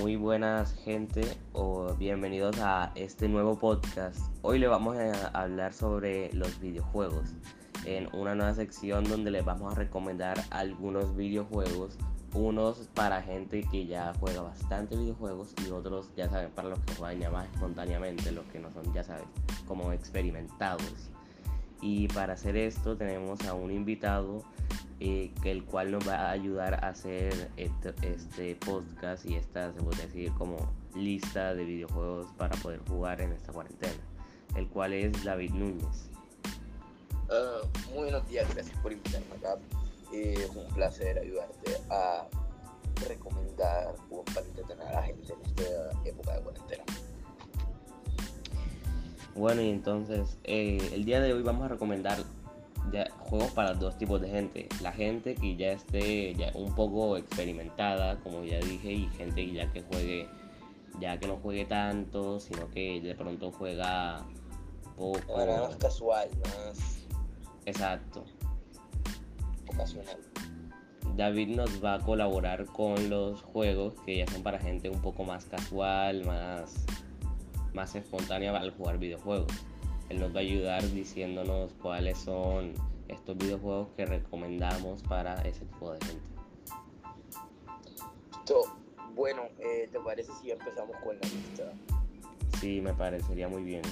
Muy buenas gente o bienvenidos a este nuevo podcast. Hoy le vamos a hablar sobre los videojuegos en una nueva sección donde les vamos a recomendar algunos videojuegos, unos para gente que ya juega bastante videojuegos y otros ya saben para los que juegan ya más espontáneamente, los que no son ya saben como experimentados. Y para hacer esto tenemos a un invitado eh, el cual nos va a ayudar a hacer este, este, podcast y esta, se puede decir, como lista de videojuegos para poder jugar en esta cuarentena, el cual es David Núñez. Uh, muy buenos días, gracias por invitarme acá. es un placer ayudarte a recomendar juegos para entretener a la gente en esta época de cuarentena. Bueno, y entonces eh, el día de hoy vamos a recomendar juegos para dos tipos de gente. La gente que ya esté ya un poco experimentada, como ya dije, y gente que ya que juegue, ya que no juegue tanto, sino que de pronto juega poco. más casual, más. Exacto. Ocasional. David nos va a colaborar con los juegos que ya son para gente un poco más casual, más, más espontánea al jugar videojuegos. Él nos va a ayudar diciéndonos cuáles son estos videojuegos que recomendamos para ese tipo de gente. bueno, eh, ¿te parece si empezamos con la lista? Sí, me parecería muy bien.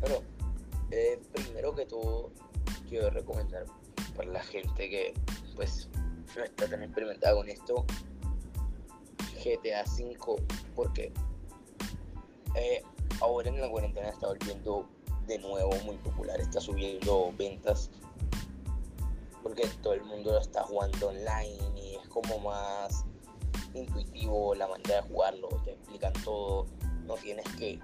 Bueno, eh, primero que todo, quiero recomendar para la gente que pues no está tan experimentada con esto, GTA V, porque eh, ahora en la cuarentena está volviendo de nuevo muy popular, está subiendo ventas porque todo el mundo lo está jugando online y es como más intuitivo la manera de jugarlo, te explican todo, no tienes que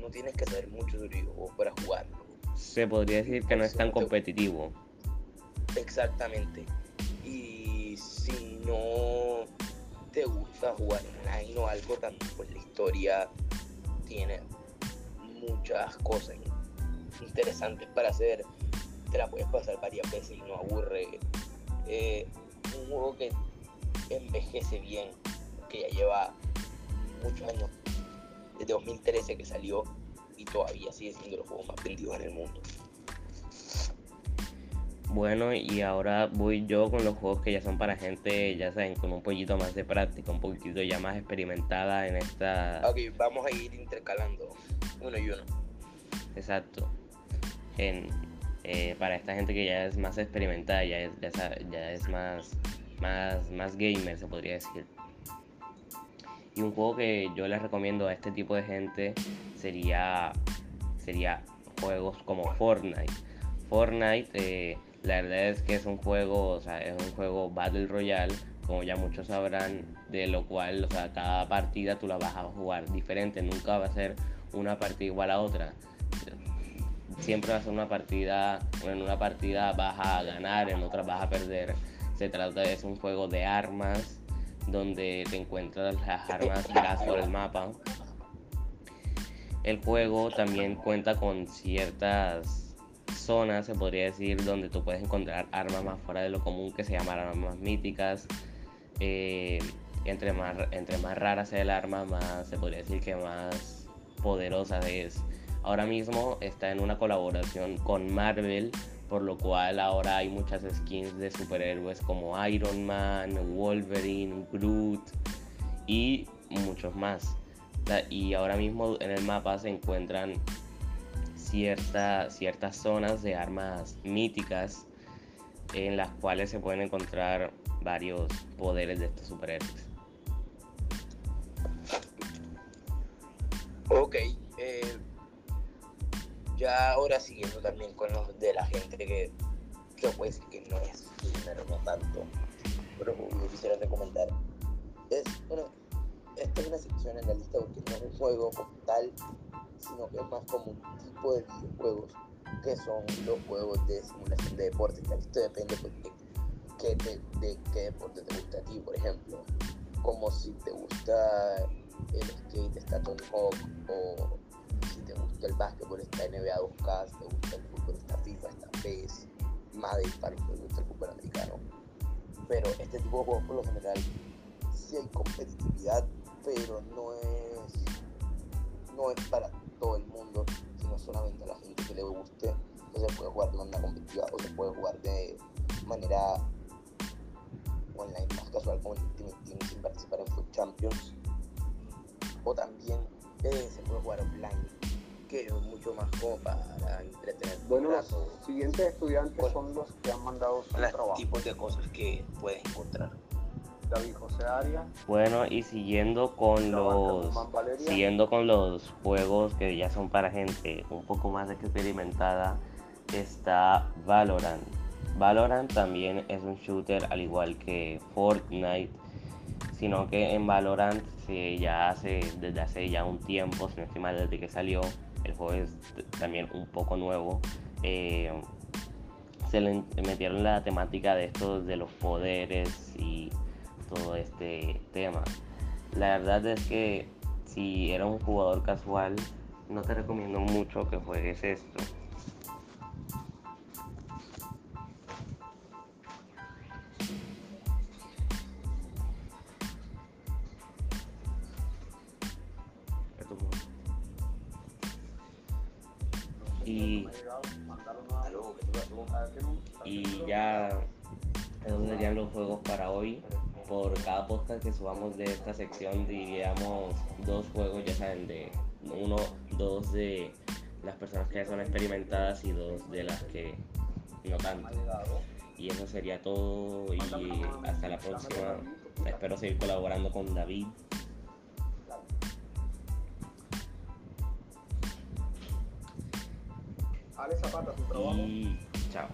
no tienes que saber mucho de videojuegos para jugarlo. Se podría decir que no es tan competitivo. Exactamente. Y si no te gusta jugar online o algo también, pues la historia tiene muchas cosas interesantes para hacer. Te la puedes pasar varias veces y no aburre. Eh, un juego que envejece bien, que ya lleva muchos años, desde 2013 que salió y todavía sigue siendo los juegos más vendidos en el mundo. Bueno, y ahora voy yo con los juegos que ya son para gente, ya saben, con un poquito más de práctica, un poquito ya más experimentada en esta... Ok, vamos a ir intercalando uno y uno. Exacto. En, eh, para esta gente que ya es más experimentada, ya es, ya, es más, más, más gamer, se podría decir. Y un juego que yo les recomiendo a este tipo de gente sería, sería juegos como Fortnite. Fortnite... Eh, la verdad es que es un juego, o sea, es un juego Battle Royale, como ya muchos sabrán, de lo cual, o sea, cada partida tú la vas a jugar diferente, nunca va a ser una partida igual a otra. Siempre va a ser una partida, en una partida vas a ganar, en otra vas a perder. Se trata de es un juego de armas, donde te encuentras las armas por el mapa. El juego también cuenta con ciertas zonas, se podría decir, donde tú puedes encontrar armas más fuera de lo común que se llaman armas míticas. Eh, entre, más, entre más rara sea el arma, más se podría decir que más poderosa es. Ahora mismo está en una colaboración con Marvel, por lo cual ahora hay muchas skins de superhéroes como Iron Man, Wolverine, Groot y muchos más. Y ahora mismo en el mapa se encuentran ciertas zonas de armas míticas en las cuales se pueden encontrar varios poderes de estos superhéroes. Ok, eh, ya ahora siguiendo también con los de la gente que, que puede decir que no es dinero, no tanto, pero yo quisiera recomendar. Es, bueno, esta es una sección en la lista porque no es un juego como tal, sino que es más como un tipo de videojuegos que son los juegos de simulación de deporte. esto depende pues, de, de, qué deporte te gusta a ti, por ejemplo. Como si te gusta el skate, está Tony Hawk, o si te gusta el básquetbol, está NBA 2K, si te gusta el fútbol, está FIFA, está PES, Madden, para los que gusta el fútbol americano. pero este tipo de juegos por lo general sí hay competitividad, pero no es, no es para todo el mundo, sino solamente a la gente que le guste. O se puede jugar de manera competitiva o se puede jugar de manera online más casual como el Ultimate Team sin participar en Food Champions. O también eh, se puede jugar offline, que es mucho más como para entretener. Bueno, los siguientes estudiantes son los que han mandado su los trabajo. tipos de cosas que puedes encontrar. David José Arias, Bueno, y siguiendo con los siguiendo con los juegos que ya son para gente un poco más experimentada, está Valorant. Valorant también es un shooter al igual que Fortnite, sino que en Valorant se ya hace desde hace ya un tiempo, si no estoy mal, desde que salió, el juego es también un poco nuevo. eh, se le metieron la temática de estos de los poderes y todo este tema. La verdad es que si eres un jugador casual, no te recomiendo mucho que juegues esto. Y, y ya esos serían los juegos para hoy. Por cada podcast que subamos de esta sección diríamos dos juegos, ya saben, de uno, dos de las personas que ya son experimentadas y dos de las que no tanto. Y eso sería todo y hasta la próxima. Espero seguir colaborando con David. Zapata, tu trabajo. Y chao.